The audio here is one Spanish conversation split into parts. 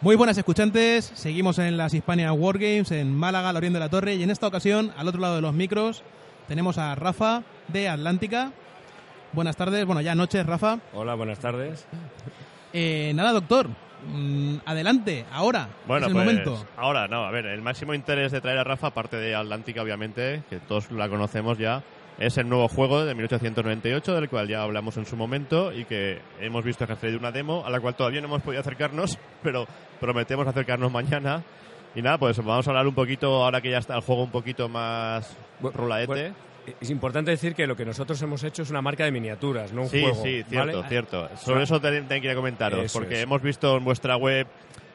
Muy buenas escuchantes, seguimos en las Hispania Wargames en Málaga, Lorien de la Torre y en esta ocasión, al otro lado de los micros, tenemos a Rafa de Atlántica. Buenas tardes, bueno ya noches Rafa. Hola, buenas tardes. Eh, nada doctor, mm, adelante, ahora, Bueno, es el pues momento. ahora no, a ver, el máximo interés de traer a Rafa, aparte de Atlántica obviamente, que todos la conocemos ya, es el nuevo juego de 1898, del cual ya hablamos en su momento y que hemos visto que ha salido una demo, a la cual todavía no hemos podido acercarnos, pero prometemos acercarnos mañana. Y nada, pues vamos a hablar un poquito, ahora que ya está el juego un poquito más rulaete. Bueno, es importante decir que lo que nosotros hemos hecho es una marca de miniaturas, no un sí, juego. sí, cierto, ¿vale? cierto. Sobre eso también también quería comentaros, Eso porque es. hemos visto en vuestra web,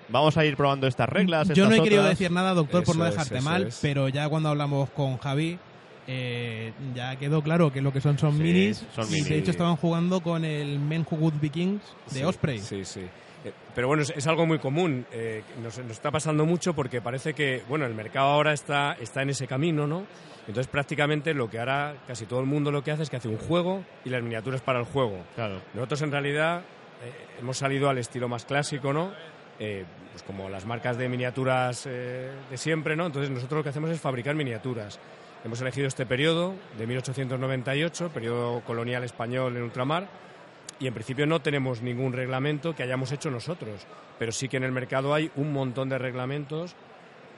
vamos a ir probando estas reglas. Yo no he estas querido otras. decir nada, doctor, por no Eso es, dejarte eso mal, es. pero ya cuando hablamos con Javi, eh, ya quedó claro que lo que son son Sí, minis. son y minis. de hecho estaban jugando con el Men Who Would Be Kings de Sí, Osprey. Sí, sí. Eh, Pero bueno, es, es algo muy común. eh, nos, nos está pasando mucho porque parece que, bueno, el mercado ahora está, está en ese camino, ¿no? Entonces prácticamente lo que hará casi todo el mundo lo que hace es que hace un juego y las miniaturas para el juego. Claro. Nosotros en realidad eh, hemos salido al estilo más clásico, ¿no? Eh, pues como las marcas de miniaturas de siempre, ¿no? Entonces nosotros lo que hacemos es fabricar miniaturas. Hemos elegido este periodo de 1898, periodo colonial español en ultramar, y en principio no tenemos ningún reglamento que hayamos hecho nosotros, pero sí que en el mercado hay un montón de reglamentos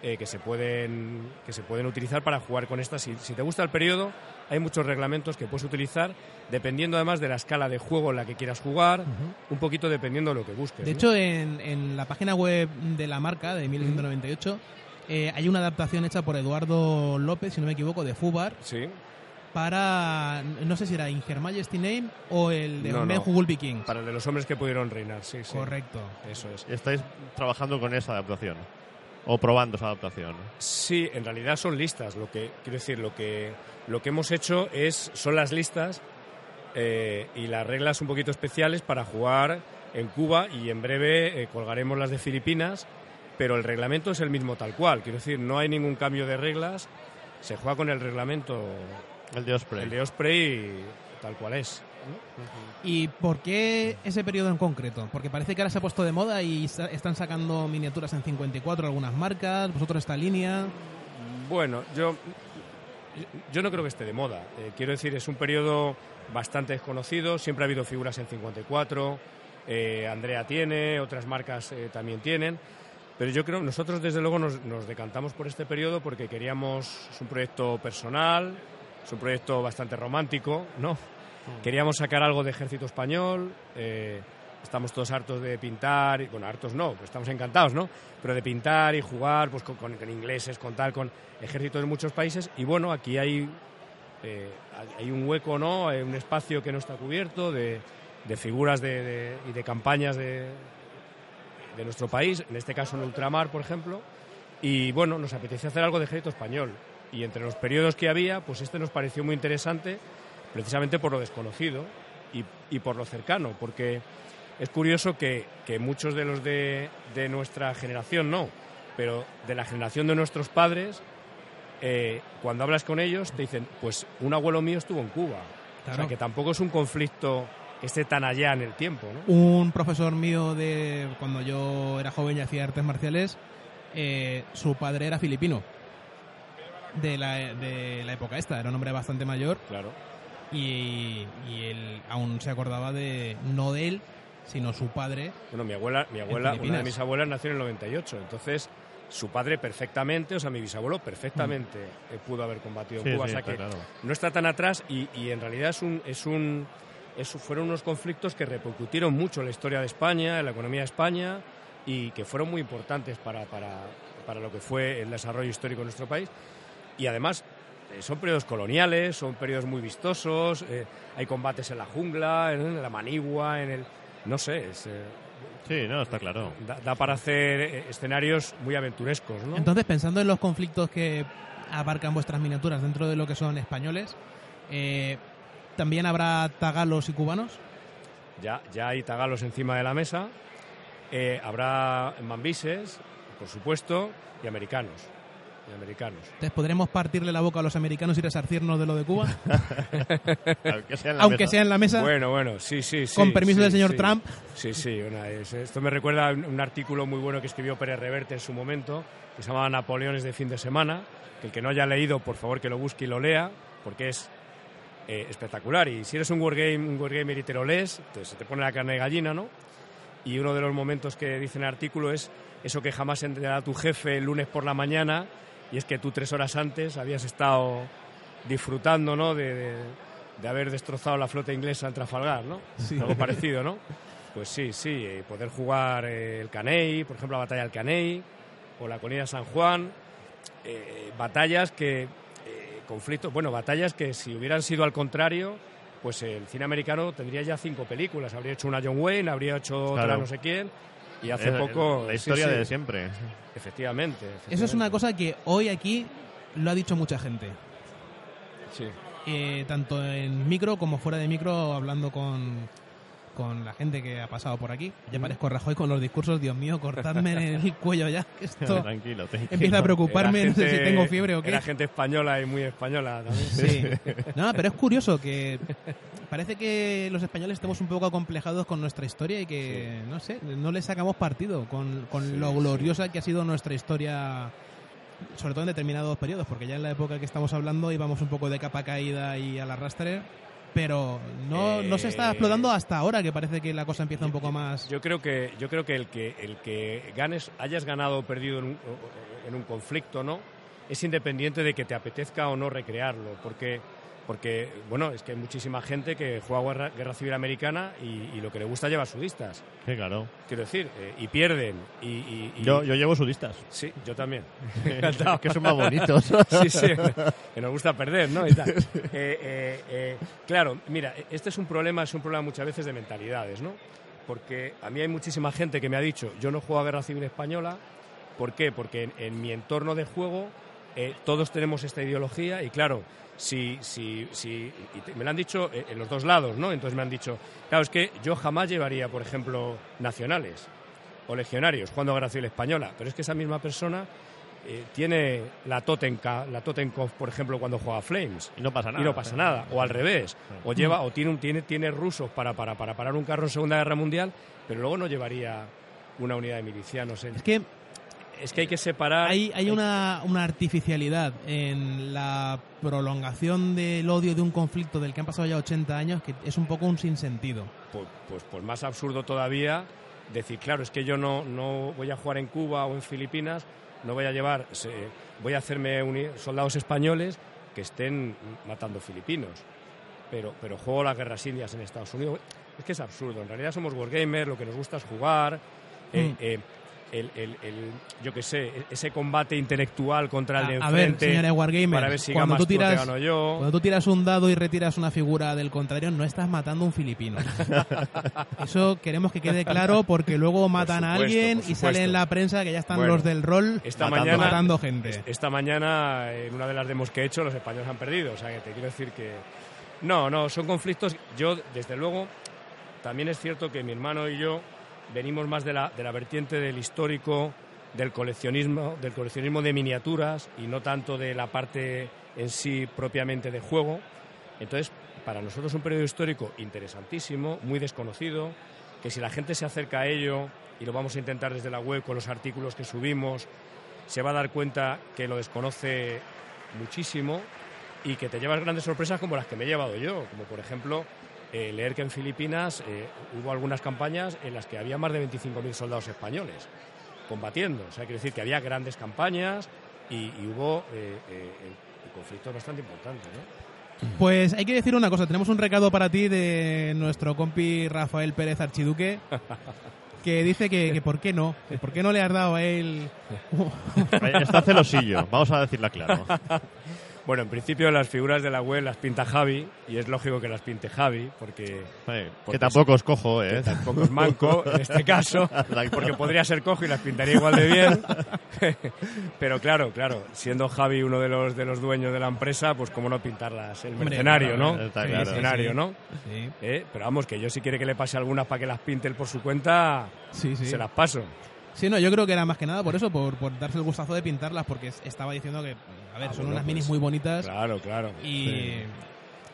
eh, que, se pueden, que se pueden utilizar para jugar con estas. Si, si te gusta el periodo, hay muchos reglamentos que puedes utilizar, dependiendo además de la escala de juego en la que quieras jugar, un poquito dependiendo de lo que busques. De ¿no? hecho, en, en la página web de la marca de 1998 eh, hay una adaptación hecha por Eduardo López, si no me equivoco, de Fubar sí. Para, no sé si era In Her Majesty Name o el de No, Men no. Who Will Be King. Para el de los hombres que pudieron reinar, sí, sí. Correcto. Eso es. Estáis trabajando con esa adaptación. O probando esa adaptación. Sí, en realidad son listas. Lo que quiero decir, lo que lo que hemos hecho es son las listas eh, y las reglas un poquito especiales para jugar en Cuba y en breve eh, colgaremos las de Filipinas, pero el reglamento es el mismo tal cual. Quiero decir, no hay ningún cambio de reglas. Se juega con el reglamento, El de Osprey. el de Osprey tal cual es. ¿Y por qué ese periodo en concreto? Porque parece que ahora se ha puesto de moda y están sacando miniaturas en 54 algunas marcas, vosotros esta línea. Bueno, yo, yo no creo que esté de moda. Eh, quiero decir, es un periodo bastante desconocido. Siempre ha habido figuras en 54. eh, Andrea tiene, otras marcas eh, también tienen. Pero yo creo, nosotros desde luego nos, nos decantamos por este periodo porque queríamos, es un proyecto personal, es un proyecto bastante romántico, ¿no? Queríamos sacar algo de ejército español, eh, estamos todos hartos de pintar, bueno, hartos no, pues estamos encantados, ¿no? Pero de pintar y jugar pues con, con- ingleses, con tal, con ejércitos de muchos países. Y bueno, aquí hay, eh, hay- hay un hueco, ¿no? Hay un espacio que no está cubierto de, de figuras de, de- y de campañas de, de nuestro país, en este caso en ultramar, por ejemplo. Y bueno, nos apetecía hacer algo de ejército español. Y entre los periodos que había, pues este nos pareció muy interesante, precisamente por lo desconocido y, y por lo cercano, porque es curioso que, que muchos de los de, de nuestra generación no, pero de la generación de nuestros padres, eh, cuando hablas con ellos te dicen, pues un abuelo mío estuvo en Cuba. O sea, que tampoco es un conflicto que esté tan allá en el tiempo, ¿no? Un profesor mío de cuando yo era joven y hacía artes marciales, eh, su padre era filipino. De la, de la época esta, era un hombre bastante mayor Claro. y, y él aún se acordaba de, no de él, sino su padre. Bueno, mi abuela, mi abuela, una de mis abuelas nació en el 98, entonces su padre perfectamente, o sea, mi bisabuelo perfectamente eh, pudo haber combatido Sí, en Cuba, sí, o sea que claro. no está tan atrás y, y en realidad es un, es un, es- fueron unos conflictos que repercutieron mucho en la historia de España, en la economía de España y que fueron muy importantes para, para, para lo que fue el desarrollo histórico de nuestro país. Y además eh, son periodos coloniales, son periodos muy vistosos, eh, hay combates en la jungla, en la manigua, en el... No sé, es, eh, Sí, no, está claro. Da, da para hacer eh, escenarios muy aventurescos, ¿no? Entonces, pensando en los conflictos que abarcan vuestras miniaturas dentro de lo que son españoles, eh, ¿también habrá tagalos y cubanos? Ya, ya hay tagalos encima de la mesa. Eh, habrá mambises, por supuesto, y americanos. Y americanos. Entonces, ¿podremos partirle la boca a los americanos y resarcirnos de lo de Cuba? Aunque sea en la Aunque mesa. sea en la mesa. Bueno, bueno, sí, sí, sí. Con permiso sí, del señor sí. Trump. Sí, sí. una- es- esto me recuerda a un, un artículo muy bueno que escribió Pérez Reverte en su momento, que se llamaba Napoleones de fin de semana, que el que no haya leído, por favor, que lo busque y lo lea, porque es eh, espectacular. Y si eres un wargame, un wargamer y te lo lees, te- se te pone la carne de gallina, ¿no? Y uno de los momentos que dice en el artículo es eso que jamás entenderá tu jefe el lunes por la mañana, y es que tú tres horas antes habías estado disfrutando, ¿no? De, de- de haber destrozado la flota inglesa en Trafalgar, ¿no? Sí. Algo parecido, ¿no? Pues sí, sí, eh, poder jugar eh, el Caney, por ejemplo, la batalla del Caney, o la colina de San Juan, eh, batallas que, eh, conflictos, bueno, batallas que si hubieran sido al contrario, pues el cine americano tendría ya cinco películas, habría hecho una John Wayne, habría hecho otra Claro. no sé quién, y hace Es poco... La historia sí, de siempre. Efectivamente, Eso es una efectivamente. cosa que hoy aquí lo ha dicho mucha gente. Sí. Eh, tanto en micro como fuera de micro, hablando con, con la gente que ha pasado por aquí. Ya parezco Rajoy con los discursos, Dios mío, cortadme el cuello ya. que Esto tranquilo, tranquilo. empieza a preocuparme, no sé si tengo fiebre o qué. Era gente española y muy española también. Sí. No, pero es curioso que parece que los españoles estamos un poco acomplejados con nuestra historia y que, no sé, no le sacamos partido con, con lo gloriosa que ha sido nuestra historia, sobre todo en determinados periodos, porque ya en la época que estamos hablando íbamos un poco de capa caída y al arrastre, pero no, no se está Eh, explotando hasta ahora, que parece que la cosa empieza un poco más... Yo creo que yo creo que el que el que ganes hayas ganado o perdido en un, en un conflicto, ¿no? Es independiente de que te apetezca o no recrearlo, porque porque bueno es que hay muchísima gente que juega guerra, guerra civil americana y, y lo que le gusta lleva sudistas. Sí, claro. Quiero decir eh, y pierden y, y- y- Yo, yo llevo sudistas. sí yo también. que son más bonitos. sí, sí, que nos gusta perder, ¿no? Y tal. Eh, eh, claro, mira, este es un problema, es un problema muchas veces de mentalidades, ¿no? Porque a mí hay muchísima gente que me ha dicho, yo no juego a Guerra Civil Española, ¿por qué? Porque en, en mi entorno de juego eh, todos tenemos esta ideología y claro, si, si, si y te- me lo han dicho eh, en los dos lados, ¿no? Entonces me han dicho, claro, es que yo jamás llevaría, por ejemplo, nacionales o legionarios jugando a Civil Española, pero es que esa misma persona eh, tiene la Totenka, la Totenkopf, por ejemplo, cuando juega Flames. Y no pasa nada. Y no pasa nada. O al revés. O lleva, o tiene, un, tiene, tiene rusos para, para, para parar un carro en Segunda Guerra Mundial, pero luego no llevaría una unidad de milicianos. en- Es que Es que hay que separar. hay, hay una, una artificialidad en la prolongación del odio de un conflicto del que han pasado ya 80 años que es un poco un sinsentido. Pues, pues, pues más absurdo todavía decir, claro, es que yo no, no voy a jugar en Cuba o en Filipinas, no voy a llevar, voy a hacerme uni- soldados españoles que estén matando filipinos, pero, pero juego las guerras indias en Estados Unidos. Es que es absurdo, en realidad somos wargamers, lo que nos gusta es jugar, eh, Mm. eh, el, el- el- yo qué sé, ese combate intelectual contra el de A, a ver, enfrente señores Wargamers, para ver si cuando, tú tú o te tiras, gano yo. cuando tú tiras un dado y retiras una figura del contrario, no estás matando a un filipino. Eso queremos que quede claro porque luego matan a supuesto, alguien por y sale en la prensa que ya están Bueno, los del rol esta matando, mañana- matando gente. Esta mañana, en una de las demos que he hecho, los españoles han perdido. O sea, que te quiero decir que. No, no, son conflictos. Yo, desde luego, también es cierto que mi hermano y yo venimos más de la, de la vertiente del histórico, del coleccionismo, del coleccionismo de miniaturas y no tanto de la parte en sí propiamente de juego. Entonces, para nosotros un periodo histórico interesantísimo, muy desconocido, que si la gente se acerca a ello, y lo vamos a intentar desde la web con los artículos que subimos, se va a dar cuenta que lo desconoce muchísimo y que te llevas grandes sorpresas como las que me he llevado yo, como por ejemplo eh, leer que en Filipinas eh, hubo algunas campañas en las que había más de 25.000 soldados españoles combatiendo. O sea, quiere decir que había grandes campañas y, y hubo eh, conflictos bastante importantes. ¿no? Pues hay que decir una cosa, tenemos un recado para ti de nuestro compi Rafael Pérez Archiduque que dice que, que por qué no, que por qué no le has dado a él Está celosillo, vamos a decirla claro. Bueno, en principio las figuras de la web las pinta Javi y es lógico que las pinte Javi porque, Porque que tampoco es cojo, ¿eh? tampoco es manco en este caso, porque podría ser cojo y las pintaría igual de bien. Pero claro, claro, siendo Javi uno de los de los dueños de la empresa, pues cómo no pintarlas, el mercenario, ¿no? está el mercenario, Sí, ¿no? Sí, Eh, Pero vamos, que yo si quiere que le pase algunas para que las pinte él por su cuenta, sí, sí. se las paso. Sí, no, yo creo que era más que nada por eso, por, por darse el gustazo de pintarlas, porque estaba diciendo que, a ver, Ah, son bueno, unas pues, minis muy bonitas Claro, claro. y...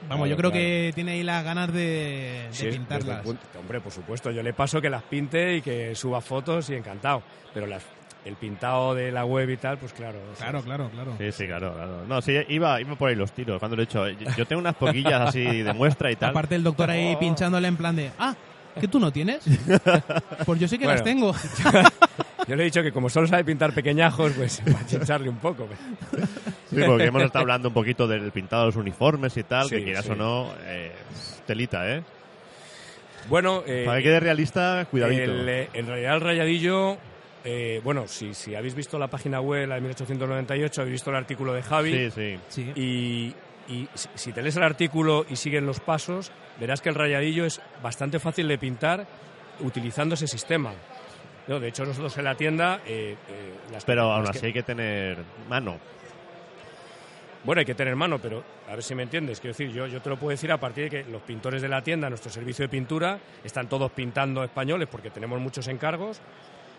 Vamos, Claro, yo creo claro. que tiene ahí las ganas de, de Sí, pintarlas. punto- hombre, por supuesto, yo le paso que las pinte y que suba fotos y encantado. Pero las, el pintado de la web y tal, pues claro. Claro, es- claro, claro. Sí, sí, claro, claro. No, sí, iba, iba por ahí los tiros cuando lo he hecho. Yo, yo tengo unas poquillas así de muestra y tal. Aparte el doctor ahí Oh. pinchándole en plan de, ah, ¿que tú no tienes? Pues yo sí que las Bueno. tengo. Yo le he dicho que como solo sabe pintar pequeñajos, pues para chincharle un poco. Sí, porque hemos estado hablando un poquito del pintado de los uniformes y tal, Sí, que quieras sí. o no, eh, telita, ¿eh? Bueno, eh, Para que quede realista, cuidadito. el, eh, en realidad el rayadillo, eh, bueno, si, si habéis visto la página web, la de 1898, habéis visto el artículo de Javi. Sí, sí. Sí. Y, y si- te lees el artículo y siguen los pasos, verás que el rayadillo es bastante fácil de pintar utilizando ese sistema. No, de hecho, nosotros en la tienda... eh, eh, las- Pero aún que- así hay que tener mano. Bueno, hay que tener mano, pero a ver si me entiendes. Quiero decir, yo, yo te lo puedo decir a partir de que los pintores de la tienda, nuestro servicio de pintura, están todos pintando españoles porque tenemos muchos encargos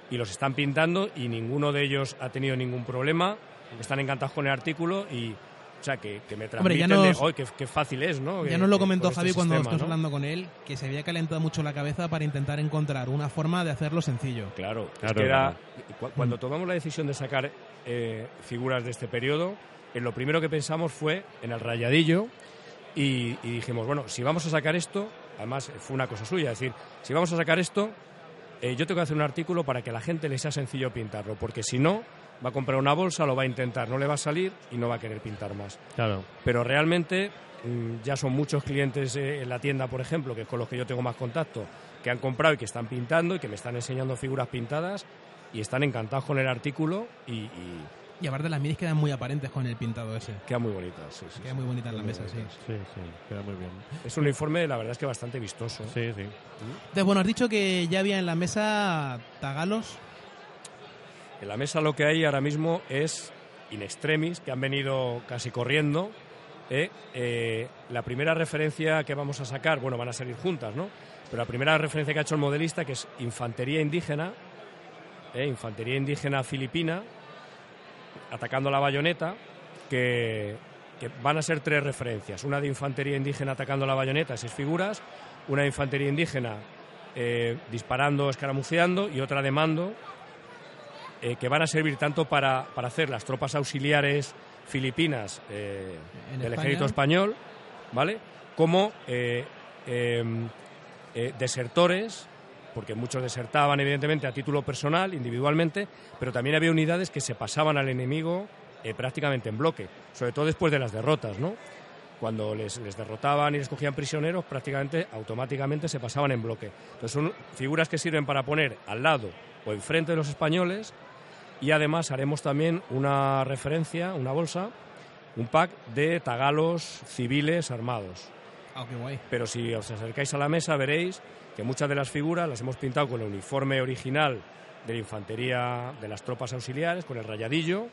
y los están pintando y ninguno de ellos ha tenido ningún problema. Están encantados con el artículo y, o sea, que, que me Hombre, ya transmiten nos- de, "Oy, qué, qué fácil es, ¿no? Ya nos lo comentó este Javi cuando sistema, estuvimos ¿no? hablando con él, que se había calentado mucho la cabeza para intentar encontrar una forma de hacerlo sencillo. Claro, es Claro, que era- cuando tomamos la decisión de sacar eh, figuras de este periodo, en lo primero que pensamos fue en el rayadillo y, y dijimos, bueno, si vamos a sacar esto, además eh, fue una cosa suya, es decir, si vamos a sacar esto, eh, yo tengo que hacer un artículo para que a la gente le sea sencillo pintarlo, porque si no, va a comprar una bolsa, lo va a intentar, no le va a salir y no va a querer pintar más Claro. pero realmente mm, ya son muchos clientes eh, en la tienda, por ejemplo, que es con los que yo tengo más contacto, que han comprado y que están pintando y que me están enseñando figuras pintadas y están encantados con el artículo y, y Y aparte las minis quedan muy aparentes con el pintado ese. quedan muy bonitas. sí, sí, Queda sí. muy bonita en la mesa, sí. Sí, sí, queda muy bien. Es un uniforme, la verdad es que bastante vistoso. Sí, sí. Entonces, bueno, has dicho que ya había en la mesa tagalos. En la mesa lo que hay ahora mismo es in extremis, que han venido casi corriendo. ¿eh? Eh, la primera referencia que vamos a sacar, bueno, van a salir juntas, ¿no? Pero la primera referencia que ha hecho el modelista, que es infantería indígena, ¿eh? infantería indígena filipina, atacando la bayoneta, que, van a ser tres referencias. Una de infantería indígena atacando la bayoneta, seis figuras, una de infantería indígena disparando, escaramuceando, y otra de mando, eh, que van a servir tanto para, para hacer las tropas auxiliares filipinas eh, del ejército español, ¿vale? Como eh, eh, desertores, porque muchos desertaban evidentemente a título personal, individualmente, pero también había unidades que se pasaban al enemigo prácticamente en bloque, sobre todo después de las derrotas, ¿no? Cuando les, les derrotaban y les cogían prisioneros, prácticamente automáticamente se pasaban en bloque. Entonces son figuras que sirven para poner al lado o enfrente de los españoles y además haremos también una referencia, una bolsa, un pack de tagalos civiles armados. Ah, qué guay. Pero si os acercáis a la mesa veréis que muchas de las figuras las hemos pintado con el uniforme original de la infantería de las tropas auxiliares, con el rayadillo.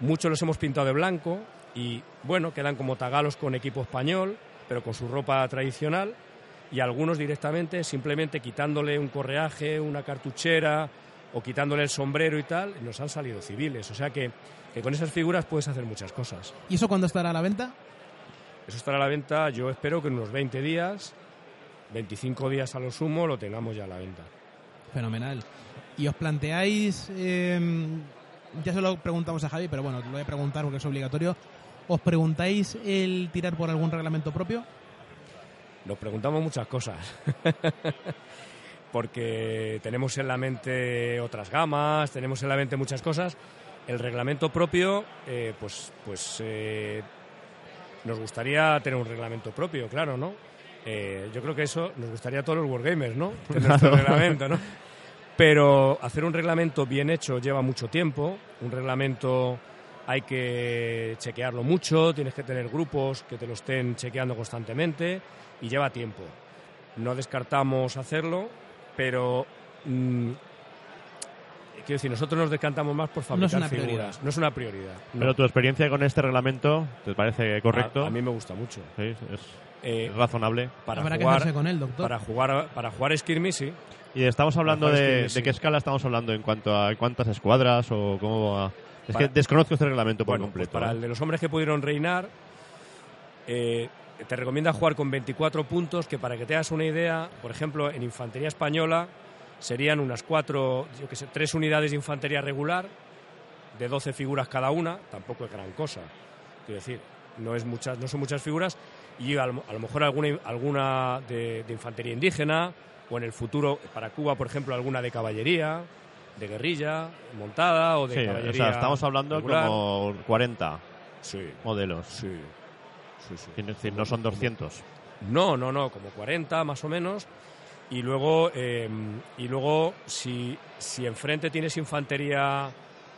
Muchos los hemos pintado de blanco y, bueno, quedan como tagalos con equipo español, pero con su ropa tradicional. Y algunos directamente, simplemente quitándole un correaje, una cartuchera o quitándole el sombrero y tal, nos han salido civiles. O sea que, que con esas figuras puedes hacer muchas cosas. ¿Y eso cuándo estará a la venta? Eso estará a la venta, yo espero que en unos 20 días, 25 días a lo sumo, lo tengamos ya a la venta. Fenomenal. ¿Y os planteáis, eh, ya se lo preguntamos a Javi, pero bueno, lo voy a preguntar porque es obligatorio, ¿os preguntáis el tirar por algún reglamento propio? Nos preguntamos muchas cosas. Porque tenemos en la mente otras gamas, tenemos en la mente muchas cosas. El reglamento propio, eh, pues, pues eh, nos gustaría tener un reglamento propio, claro, ¿no? Eh, yo creo que eso nos gustaría a todos los wargamers, ¿no? Tener nuestro reglamento, ¿no? Pero hacer un reglamento bien hecho lleva mucho tiempo. Un reglamento hay que chequearlo mucho, tienes que tener grupos que te lo estén chequeando constantemente y lleva tiempo. No descartamos hacerlo, pero mm, quiero decir, nosotros nos decantamos más por No es fabricar una figuras. prioridad. No es una prioridad. no. Pero tu experiencia con este reglamento, ¿te parece correcto? A, a mí me gusta mucho. Sí, es, Eh, es razonable. para Habrá que jugar, hacerse con él, doctor. para jugar, para jugar Skirmish, sí. Y estamos hablando de, Skirmish, de sí. qué escala estamos hablando en cuanto a cuántas escuadras o cómo va. Es Para- que desconozco este reglamento por Bueno, pues completo. para ¿eh? el de los hombres que pudieron reinar, eh, te recomienda jugar con 24 puntos, que para que te hagas una idea, por ejemplo, en infantería española serían unas cuatro, yo que sé, tres unidades de infantería regular, de 12 figuras cada una, tampoco es gran cosa. Quiero decir, no, es muchas, no son muchas figuras, y a lo, a lo mejor alguna, alguna de, de infantería indígena, o en el futuro, para Cuba, por ejemplo, alguna de caballería, de guerrilla, montada, o de Sí, o caballería. sea, estamos hablando regular. como 40 Sí, modelos. sí. Sí, sí. Es decir, no son 200. No, no, no, como 40 más o menos. Y luego, eh, y luego si, si enfrente tienes infantería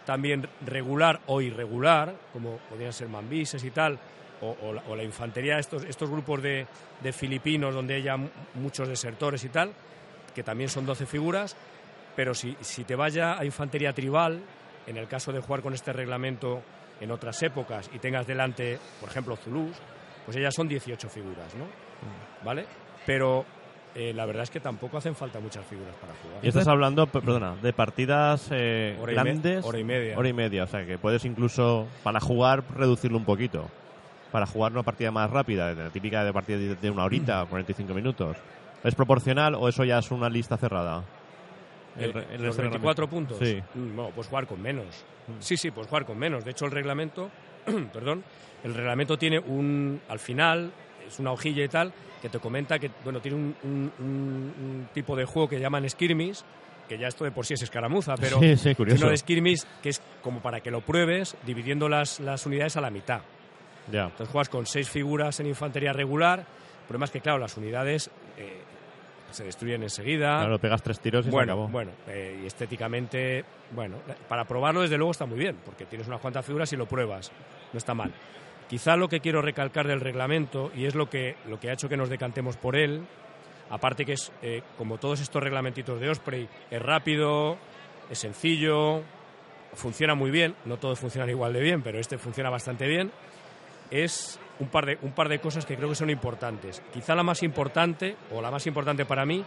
también regular o irregular, como podrían ser mambises y tal, o, o la, o la infantería, estos, estos grupos de, de filipinos donde haya m- muchos desertores y tal, que también son 12 figuras, pero si, si te vaya a infantería tribal, en el caso de jugar con este reglamento en otras épocas y tengas delante, por ejemplo, Zulus, pues ellas son 18 figuras, ¿no? ¿Vale? Pero eh, la verdad es que tampoco hacen falta muchas figuras para jugar. Y estás hablando, per- perdona, de partidas eh, Hora grandes. hora y media. Hora y media, o sea que puedes incluso, para jugar, reducirlo un poquito. Para jugar una partida más rápida, de la típica de partida de- de una horita, 45 minutos. ¿Es proporcional o eso ya es una lista cerrada? El- en los este 24 reglamento. puntos. Sí. Mm, No, pues jugar con menos. Sí, sí, pues jugar con menos. De hecho, el reglamento, perdón, el reglamento tiene un, al final, es una hojilla y tal, que te comenta que, bueno, tiene un, un- un- un tipo de juego que llaman skirmish, que ya esto de por sí es escaramuza, pero Sí, sí, curioso. de skirmish, que es como para que lo pruebes dividiendo las, las unidades a la mitad. Ya. Entonces juegas con seis figuras en infantería regular. El problema es que, claro, las unidades se destruyen enseguida. Claro, pegas tres tiros y se bueno, acabó. bueno, eh, y estéticamente, bueno, para probarlo desde luego está muy bien, porque tienes unas cuantas figuras y lo pruebas, no está mal. Quizá lo que quiero recalcar del reglamento, y es lo que, lo que ha hecho que nos decantemos por él, aparte que es, eh, como todos estos reglamentitos de Osprey, es rápido, es sencillo, funciona muy bien, no todos funcionan igual de bien, pero este funciona bastante bien, es un par de, un par de cosas que creo que son importantes. Quizá la más importante, o la más importante para mí,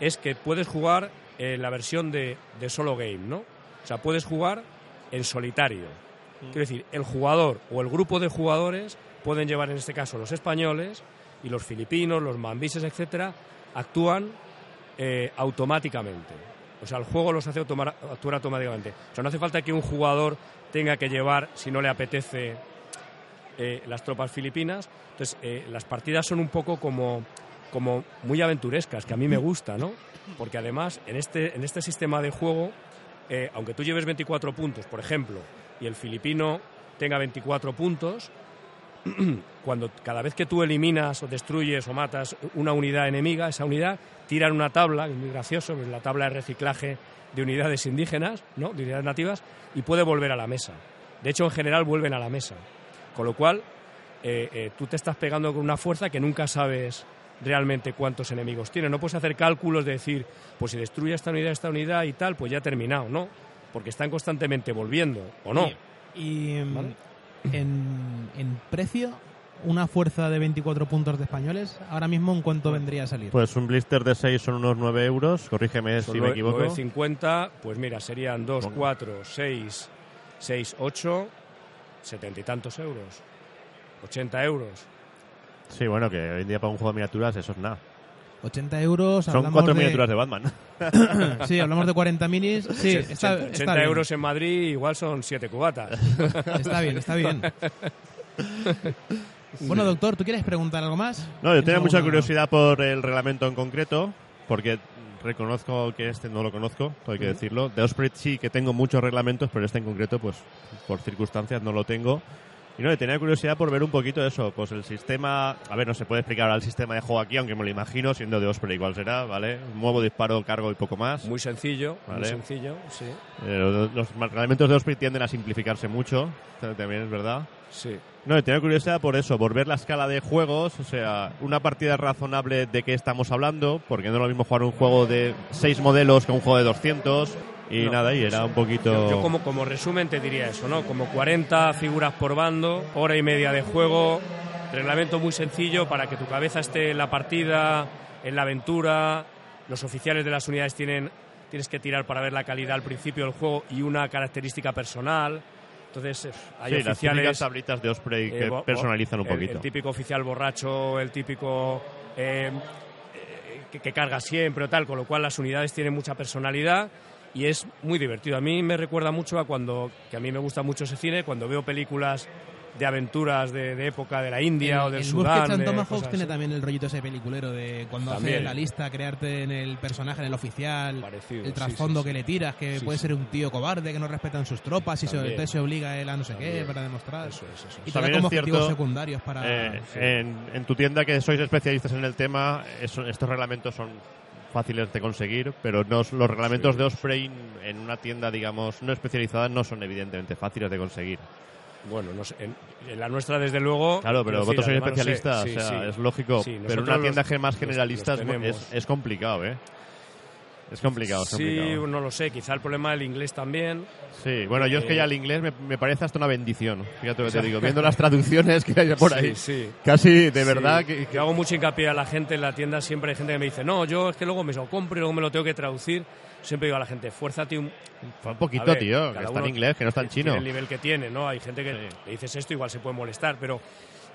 es que puedes jugar en la versión de, de solo game, ¿no? O sea, puedes jugar en solitario. Quiero decir, el jugador o el grupo de jugadores pueden llevar, en este caso, los españoles y los filipinos, los mambises, etcétera, actúan eh, automáticamente. O sea, el juego los hace automa- actuar automáticamente. O sea, no hace falta que un jugador tenga que llevar, si no le apetece, eh, las tropas filipinas. Entonces, eh, las partidas son un poco como, como muy aventurescas, que a mí me gusta, ¿no? Porque además, en este, en este sistema de juego, eh, aunque tú lleves 24 puntos, por ejemplo, y el filipino tenga 24 puntos, cuando cada vez que tú eliminas o destruyes o matas una unidad enemiga, esa unidad tira en una tabla, es muy gracioso, que es la tabla de reciclaje de unidades indígenas, ¿no? de unidades nativas, y puede volver a la mesa. De hecho, en general vuelven a la mesa. Con lo cual, eh, eh, tú te estás pegando con una fuerza que nunca sabes realmente cuántos enemigos tiene. No puedes hacer cálculos de decir, pues si destruye esta unidad, esta unidad y tal, pues ya ha terminado, ¿no? Porque están constantemente volviendo, ¿o no? Y em, Vale. en, en precio, una fuerza de 24 puntos de españoles, ahora mismo en cuánto vendría a salir. Pues un blister de 6 son unos 9 euros, corrígeme Son si me equivoco. 9,50, pues mira, serían 2, Ponga. 4, 6, 6, 8, 70 y tantos euros. 80 euros. Sí, bueno, que hoy en día para un juego de miniaturas eso es nada. 80 euros, Son cuatro de... miniaturas de Batman. Sí, hablamos de 40 minis. Sí, está, 80 está bien. euros en Madrid igual son 7 cubatas. Está bien, está bien. Bueno, doctor, ¿tú quieres preguntar algo más? No, yo tenía ¿Tienes mucha curiosidad por el reglamento en concreto, porque reconozco que este no lo conozco, hay que decirlo. De Osprey sí que tengo muchos reglamentos, pero este en concreto, pues por circunstancias no lo tengo. Y no, tenía curiosidad por ver un poquito eso, pues el sistema, a ver, no se puede explicar ahora el sistema de juego aquí, aunque me lo imagino, siendo de Osprey igual será, ¿vale? Muevo, disparo, cargo y poco más. Muy sencillo, muy sencillo, sí. Eh, los, reglamentos de Osprey tienden a simplificarse mucho, también es verdad. Sí. No, tenía curiosidad por eso, por ver la escala de juegos, o sea, una partida razonable de qué estamos hablando, porque no es lo mismo jugar un juego de seis modelos que un juego de 200, y No, nada, y era un poquito... Yo, yo como, como resumen te diría eso, ¿no? Como 40 figuras por bando, hora y media de juego, reglamento muy sencillo para que tu cabeza esté en la partida, en la aventura. Los oficiales de las unidades tienen tienes que tirar para ver la calidad al principio del juego y una característica personal. Entonces, eh, hay sí, las oficiales tablitas de Osprey que eh, bo- personalizan un el- poquito. El, típico oficial borracho, el típico eh, que, que carga siempre o tal, con lo cual las unidades tienen mucha personalidad y es muy divertido. A mí me recuerda mucho a cuando, que a mí me gusta mucho ese cine, cuando veo películas de aventuras de, de época de la India o del el Sudán. De Tomahawk tiene también el rollito ese peliculero de cuando También. haces la lista, crearte en el personaje, en el oficial, Parecido, el trasfondo sí, sí. que le tiras, que Sí, puede sí. ser un tío cobarde que no respetan sus tropas y se, se obliga a él a no sé qué También. para demostrar. Eso es, eso es. Y También como es cierto, objetivos secundarios para... Eh, sí. en, en tu tienda que sois especialistas en el tema, eso- estos reglamentos son fáciles de conseguir, pero no, los reglamentos Sí. de Osprey en una tienda, digamos, no especializada no son evidentemente fáciles de conseguir. Bueno, no sé, en, en la nuestra desde luego. Claro, pero vosotros sois no sé, especialistas, sí, o sea, sí. es lógico, pero en una tienda los- más generalista los es, es complicado, ¿eh? Es complicado, es Sí, complicado. no lo sé, quizá el problema del inglés también. Sí, bueno, yo es que Eh, ya el inglés me, me parece hasta una bendición. Fíjate lo que te digo, viendo las traducciones que hay por ahí. Sí, sí. Casi, de Sí. verdad, que, que- Yo hago mucho hincapié a la gente en la tienda, siempre hay gente que me dice, no, yo es que luego me lo compro y luego me lo tengo que traducir. Siempre digo a la gente, fuérzate un... un poquito, ver, tío, que está en inglés, que no está en chino. el nivel que tiene, ¿no? Hay gente que Sí. le dices esto, igual se puede molestar, pero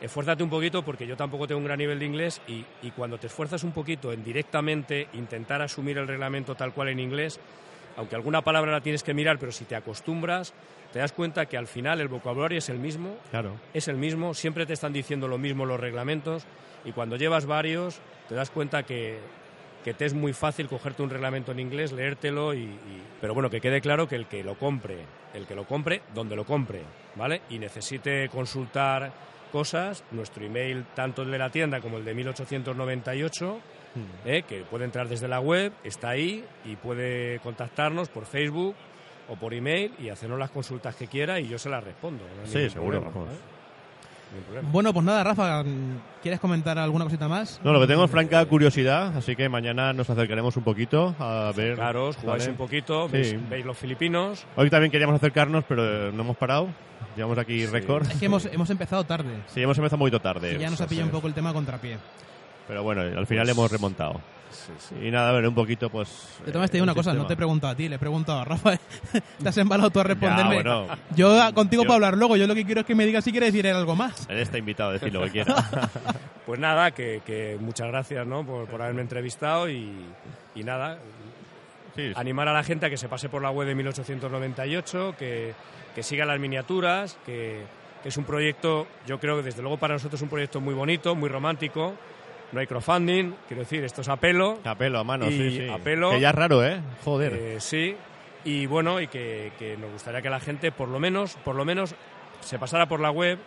esfuérzate un poquito porque yo tampoco tengo un gran nivel de inglés y, y cuando te esfuerzas un poquito en directamente intentar asumir el reglamento tal cual en inglés, aunque alguna palabra la tienes que mirar, pero si te acostumbras, te das cuenta que al final el vocabulario es el mismo, Claro. es el mismo, siempre te están diciendo lo mismo los reglamentos y cuando llevas varios te das cuenta que, que te es muy fácil cogerte un reglamento en inglés, leértelo y, y- Pero bueno, que quede claro que el que lo compre, el que lo compre, donde lo compre, ¿vale? Y necesite consultar cosas, nuestro email, tanto el de la tienda como el de 1898, ¿eh? que puede entrar desde la web, está ahí y puede contactarnos por Facebook o por email y hacernos las consultas que quiera y yo se las respondo. no Sí, seguro, problema. ¿eh? Bueno, pues nada, Rafa, ¿quieres comentar alguna cosita más? No, lo que tengo es franca curiosidad, así que mañana nos acercaremos un poquito a ver. Claro, os jugáis ¿vale? un poquito, Sí. veis, veis los filipinos. Hoy también queríamos acercarnos, pero no hemos parado. Llevamos aquí Sí. récord. Es que hemos, hemos empezado tarde Sí, hemos empezado muy tarde. y ya nos ha pillado un poco el tema a contrapié. Pero bueno, al final hemos remontado. Y nada, a ver, un poquito, pues. Todas maneras, te digo eh, una el cosa, no sistema. te he preguntado a ti, le he preguntado a Rafa. te has embalado tú a Ya, responderme. bueno, Yo contigo Yo- para hablar luego, yo lo que quiero es que me digas si quieres decir algo más. él está invitado a decir lo que quiera. Pues nada, que, que muchas gracias ¿no? por, por haberme entrevistado y, y nada, Sí, animar a la gente a que se pase por la web de 1898, que, que siga las miniaturas, que, que es un proyecto, yo creo que desde luego para nosotros es un proyecto muy bonito, muy romántico. No hay crowdfunding, quiero decir, esto es a pelo. a mano, sí, sí. a pelo. Que ya es raro, ¿eh? Joder. Eh, sí, y bueno, y que, que nos gustaría que la gente por lo menos, por lo menos se pasara por la web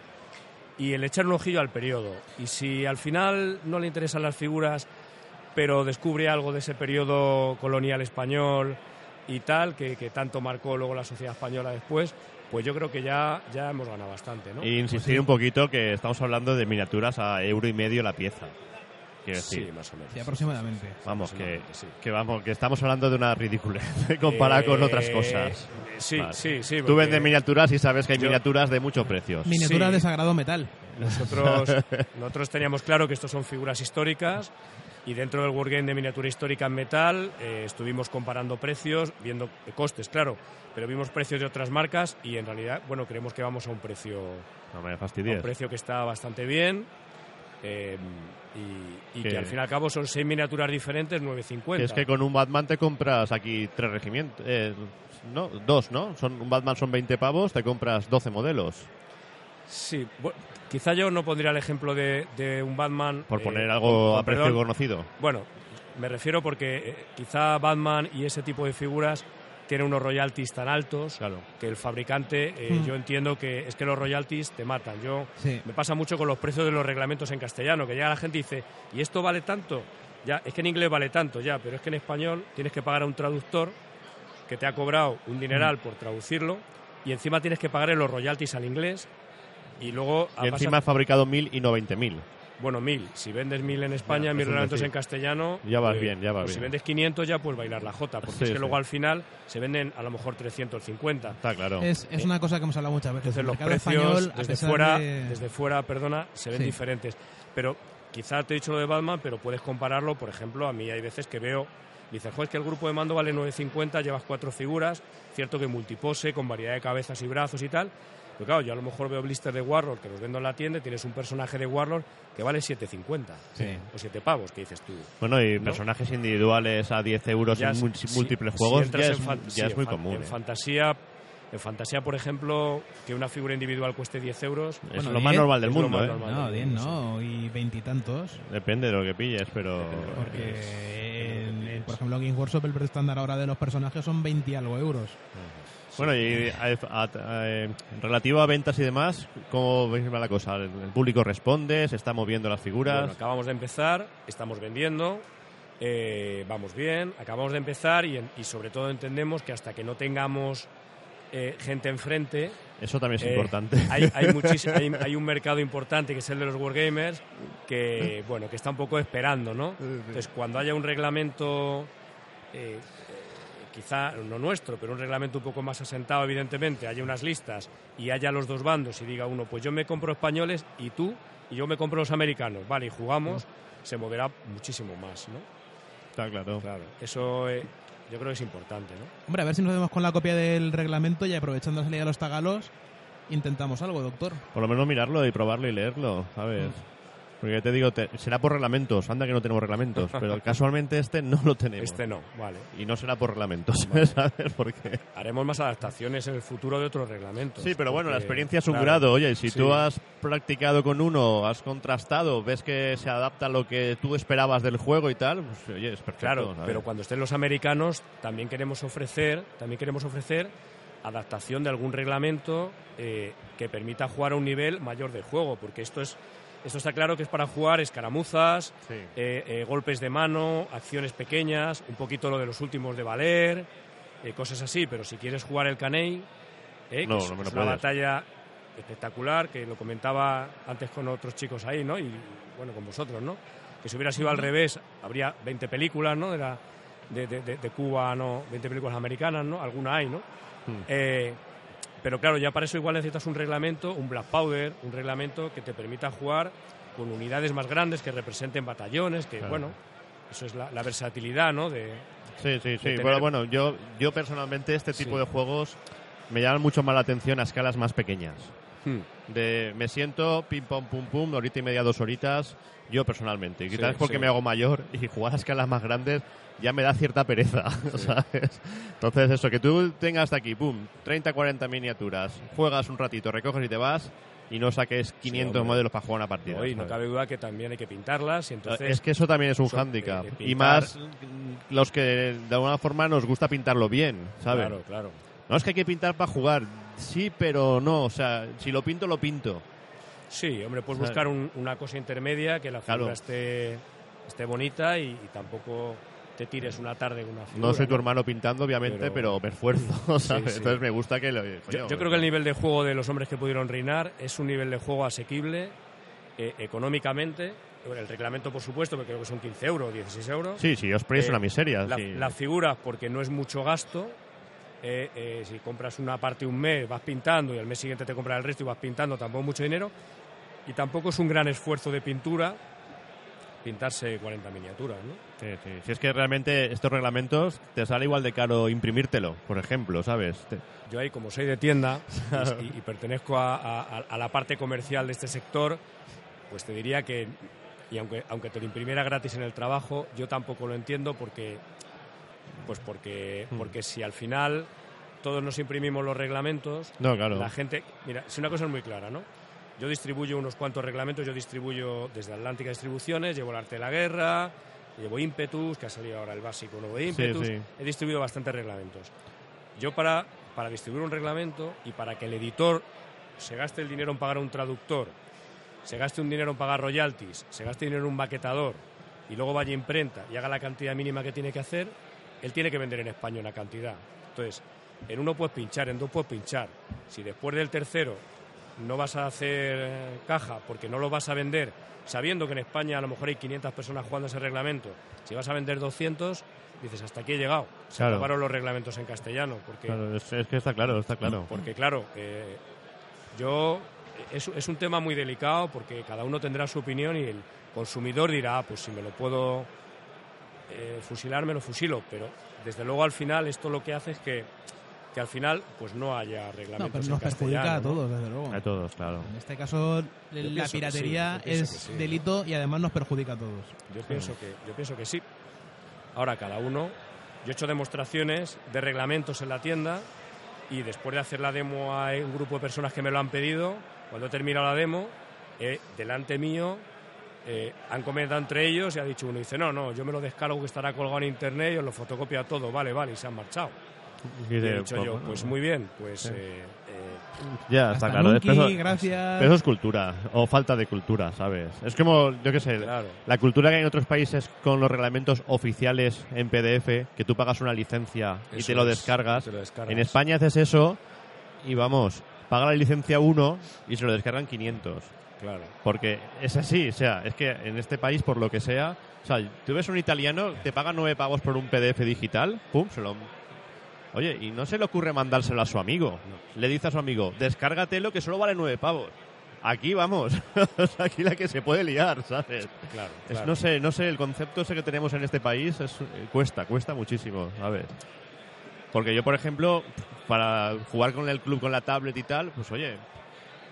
y el echar un ojillo al periodo. Y si al final no le interesan las figuras, pero descubre algo de ese periodo colonial español y tal, que, que tanto marcó luego la sociedad española después, pues yo creo que ya, ya hemos ganado bastante, ¿no? Y insistir un poquito que estamos hablando de miniaturas a euro y medio la pieza. Quiero decir, sí, más o menos. Sí, aproximadamente. vamos, que, aproximadamente, sí. que vamos, que estamos hablando de una ridiculez comparada con otras Eh, cosas. Sí, Vale. sí, sí. Tú vendes miniaturas y sabes que hay yo- miniaturas de muchos precios. Miniaturas Sí. de sagrado metal. Nosotros, nosotros teníamos claro que estos son figuras históricas y dentro del Wargame de miniatura histórica en metal eh, estuvimos comparando precios, viendo costes, claro, pero vimos precios de otras marcas y en realidad, bueno, creemos que vamos a un precio, No me a un fastidies. precio que está bastante bien eh, y, y Que- que al fin y al cabo son seis miniaturas diferentes, 9.50. Que es que con un Batman te compras aquí tres regimientos. eh, no, dos, ¿no? Son, un Batman son 20 pavos, te compras 12 modelos. Sí, bu- quizá yo no pondría el ejemplo de, de un Batman... Por eh, poner algo con- a precio perdón, conocido. Bueno, me refiero porque eh, quizá Batman y ese tipo de figuras tiene unos royalties tan altos Claro. que el fabricante, eh, Hmm. yo entiendo que es que los royalties te matan. Yo Sí. me pasa mucho con los precios de los reglamentos en castellano, que llega la gente y dice, ¿y esto vale tanto? Ya, es que en inglés vale tanto, ya, pero es que en español tienes que pagar a un traductor que te ha cobrado un dineral Hmm. por traducirlo y encima tienes que pagarle los royalties al inglés y luego Y pasar- encima has fabricado mil y no veinte mil. Bueno, mil. Si vendes mil en España, Ya, mil es un reglamentos decir. en castellano. Ya vas pues- bien, ya vas pues Si bien. vendes 500 ya puedes bailar la jota, porque Sí, es que sí. luego al final se venden a lo mejor 350. Está claro. Es, es una cosa que hemos hablado muchas veces. Entonces El los mercado precios español, desde fuera, de- desde fuera, perdona, se ven Sí. diferentes. Pero quizá te he dicho lo de Batman, pero puedes compararlo, por ejemplo, a mí hay veces que veo, dices, joder, es que el grupo de mando vale 9.50, llevas cuatro figuras, cierto que multipose, con variedad de cabezas y brazos y tal. Pero claro, yo a lo mejor veo blister de Warlord que los vendo en la tienda y tienes un personaje de Warlord que vale 7.50 Sí. o 7 pavos, que dices tú. Bueno, y ¿no? personajes individuales a 10 euros Ya en si- múltiples si juegos ya, en es, fan- ya sí, es muy en fan- común. En ¿eh? fantasía, en fantasía, por ejemplo, que una figura individual cueste 10 euros. Es lo más 10 normal del mundo, ¿eh? normal. No, del 10 mundo, no, y veintitantos. Depende de lo que pilles, pero... Porque, en- en, por ejemplo, Game Workshop, el precio estándar ahora de los personajes son 20 y algo euros. Bueno, y a- a- a- eh, relativo a ventas y demás, ¿cómo veis la cosa? ¿El el público responde? ¿Se está moviendo las figuras? Bueno, acabamos de empezar, estamos vendiendo, eh, vamos bien, acabamos de empezar y, en- y sobre todo entendemos que hasta que no tengamos eh, gente enfrente, Eso también es eh, importante. hay, hay, hay, hay un mercado importante que es el de los Wargamers que, bueno, que está un poco esperando, ¿no? Entonces, cuando haya un reglamento, eh, eh, quizá no nuestro, pero un reglamento un poco más asentado, evidentemente, haya unas listas y haya los dos bandos y diga uno, pues yo me compro españoles y tú, y yo me compro los americanos, vale, y jugamos, se moverá muchísimo más, ¿no? Está claro. Claro, eso eh, yo creo que es importante, ¿no? Hombre, a ver si nos vemos con la copia del reglamento y aprovechando la salida de los tagalos, intentamos algo, doctor. Por lo menos mirarlo y probarlo y leerlo, ¿sabes? Porque te digo, te- será por reglamentos. Anda que no tenemos reglamentos. Pero casualmente este no lo tenemos. Este no, vale. Y no será por reglamentos, ¿sabes? Porque... Haremos más adaptaciones en el futuro de otros reglamentos. Sí, pero bueno, la experiencia es un claro, grado. Oye, si sí. tú has practicado con uno, has contrastado, ves que se adapta a lo que tú esperabas del juego y tal, pues oye, es perfecto. Claro, ¿sabes? pero cuando estén los americanos también queremos ofrecer, también queremos ofrecer adaptación de algún reglamento eh, que permita jugar a un nivel mayor de juego, porque esto es esto está claro que es para jugar escaramuzas, Sí. eh, eh, golpes de mano, acciones pequeñas, un poquito lo de los últimos de valer, eh, cosas así, pero si quieres jugar el caney, eh, No, que es, no una batalla espectacular, que lo comentaba antes con otros chicos ahí, ¿no? Y bueno, con vosotros, ¿no? Que si hubiera sido al revés, habría 20 películas, ¿no? De, la- de, de- de- de Cuba, ¿no? 20 películas americanas, ¿no? Alguna hay, ¿no? Hmm. Pero claro, ya para eso igual necesitas un reglamento, un Black Powder, un reglamento que te permita jugar con unidades más grandes que representen batallones, que Claro. bueno, eso es la, la versatilidad, ¿no? De, Sí, sí, sí. tener- Bueno, bueno, yo, yo personalmente este tipo Sí. de juegos me llaman mucho más la atención a escalas más pequeñas. Hmm. De me siento, pim, pam, pum, pum, horita y media, dos horitas, yo personalmente. Y Sí, quizás porque sí. me hago mayor y jugar a escalas más grandes ya me da cierta pereza, ¿sabes? Entonces eso, que tú tengas hasta aquí, pum, 30, 40 miniaturas, juegas un ratito, recoges y te vas y no saques 500 hombre. modelos para jugar una partida. ¿no? Cabe duda que también hay que pintarlas y entonces... es que eso también es un son- hándicap. eh, eh, y más los que de alguna forma nos gusta pintarlo bien, ¿sabes? Claro, claro. No es que hay que pintar para jugar. Sí, pero no. O sea, si lo pinto, lo pinto. Sí, hombre, puedes buscar un- una cosa intermedia que la figura Claro. esté, esté bonita y, y tampoco te tires una tarde con una figura. No soy tu ¿no? hermano pintando, obviamente, pero, Pero- me esfuerzo, ¿sabes? sí. Entonces me gusta que lo... Yo, coño, yo creo que el nivel de juego de los hombres que pudieron reinar es un nivel de juego asequible eh, económicamente. Bueno, El reglamento, por supuesto, porque creo que son 15 euros, 16 euros. Sí, sí, es Eh, una miseria. La- sí. Las figuras, porque no es mucho gasto. Eh, eh, si compras una parte un mes, vas pintando y al mes siguiente te compras el resto y vas pintando, tampoco mucho dinero. Y tampoco es un gran esfuerzo de pintura pintarse 40 miniaturas, ¿no? Sí, sí. Si es que realmente estos reglamentos te sale igual de caro imprimírtelo, por ejemplo, ¿sabes? Te- Yo ahí, como soy de tienda y, y- y pertenezco a, a- a la parte comercial de este sector, pues te diría que, y aunque, aunque te lo imprimiera gratis en el trabajo, yo tampoco lo entiendo porque, pues porque, Hmm. porque si al final todos nos imprimimos los reglamentos, No, claro. la gente, mira, si una cosa es muy clara, ¿no? Yo distribuyo unos cuantos reglamentos, yo distribuyo desde Atlántica Distribuciones, llevo el arte de la guerra, llevo Impetus, que ha salido ahora el básico nuevo de Impetus, sí. he distribuido bastantes reglamentos. yo para, para distribuir un reglamento y para que el editor se gaste el dinero en pagar a un traductor, se gaste un dinero en pagar royalties, se gaste dinero en un baquetador y luego vaya a imprenta y haga la cantidad mínima que tiene que hacer, él tiene que vender en España una cantidad. Entonces, en uno puedes pinchar, en dos puedes pinchar. Si después del tercero no vas a hacer caja porque no lo vas a vender, sabiendo que en España a lo mejor hay 500 personas jugando ese reglamento, si vas a vender 200, dices, hasta aquí he llegado. Se Claro. acabaron los reglamentos en castellano. Porque, Claro, es, es que está claro, está claro. porque claro, eh, yo es, es un tema muy delicado porque cada uno tendrá su opinión y el consumidor dirá, ah, pues si me lo puedo eh, fusilar, me lo fusilo. Pero desde luego al final esto lo que hace es que, que al final pues no haya No, reglamentos pero en nos perjudica castellano, a ¿no? todos, desde luego. A todos, claro. En este caso, la piratería sí, es sí. delito y además nos perjudica a todos. Yo pienso que, yo pienso que sí. Ahora cada uno, yo he hecho demostraciones de reglamentos en la tienda y después de hacer la demo a un grupo de personas que me lo han pedido, cuando he terminado la demo, eh, delante mío eh, han comentado entre ellos y ha dicho uno, dice, no, no, yo me lo descargo que estará colgado en internet y os lo fotocopia todo, vale, vale, y se han marchado. Y Y he dicho yo, pues muy bien, pues Sí. eh, eh, Ya, está claro. Gracias. pero eso es cultura, o falta de cultura, ¿sabes? Es como, yo qué sé, claro. la cultura que hay en otros países con los reglamentos oficiales en PDF, que tú pagas una licencia y Eso te lo es, descargas. te lo descargas. En España haces eso y vamos, paga la licencia uno y se lo descargan 500. Claro. Porque es así, o sea, es que en este país, por lo que sea, o sea, tú ves un italiano, te paga nueve pavos por un PDF digital, pum, se lo... Oye, y no se le ocurre mandárselo a su amigo. Le dice a su amigo, descárgatelo que solo vale nueve pavos. Aquí vamos, aquí la que se puede liar, ¿sabes? Claro, Es- no sé, no sé, el concepto ese que tenemos en este país es, eh, cuesta, cuesta muchísimo, ¿sabes? Porque yo, por ejemplo, para jugar con el club con la tablet y tal, pues oye,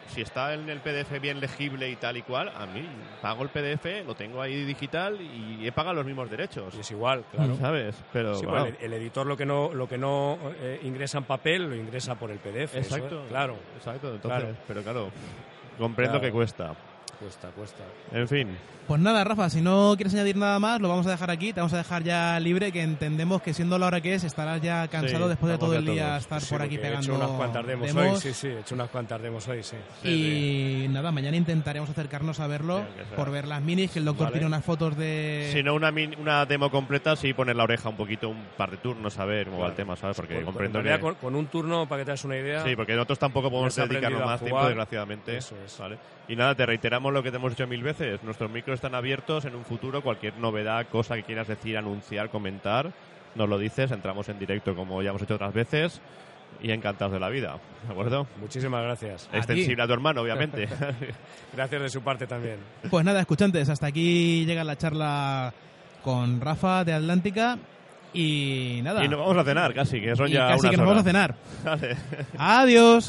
si está en el PDF bien legible y tal y cual, a mí pago el PDF, lo tengo ahí digital y he pagado los mismos derechos, Y es igual, claro. ¿sabes? Pero, Sí, pues el, el editor lo que no lo que no eh, ingresa en papel lo ingresa por el PDF. eso exacto, claro, exacto, entonces, Claro. pero claro, comprendo Claro. que cuesta. Cuesta, cuesta. En fin, Pues nada, Rafa, si no quieres añadir nada más, lo vamos a dejar aquí. Te vamos a dejar ya libre, que entendemos que siendo la hora que es, estarás ya cansado Sí, después de todo el día todos. estar Sí, por aquí porque he pegando hecho unas cuantas demos, demos. hoy, sí, sí, he hecho unas cuantas demos hoy, sí. Y nada, mañana intentaremos acercarnos a verlo Sí, por ver las minis, que el doctor Vale. tiene unas fotos de... si no una, min- una demo completa, sí poner la oreja un poquito, un par de turnos, a ver cómo va el Claro. tema, ¿sabes? Porque Con- comprendo en que... con, con un turno, para que te hagas una idea, Sí, porque nosotros tampoco podemos dedicarnos más tiempo, desgraciadamente. Eso es. ¿vale? Y nada, te reiteramos lo que te hemos dicho mil veces. Nuestros micros están abiertos en un futuro. Cualquier novedad, cosa que quieras decir, anunciar, comentar, nos lo dices. Entramos en directo como ya hemos hecho otras veces. Y encantados de la vida, ¿de acuerdo? muchísimas gracias. A Extensible a tu hermano, obviamente. Gracias de su parte también. Pues nada, escuchantes, hasta aquí llega la charla con Rafa de Atlántica y nada. y nos vamos a cenar casi, que son Y ya casi unas que nos vamos a horas. cenar. Vale. Adiós.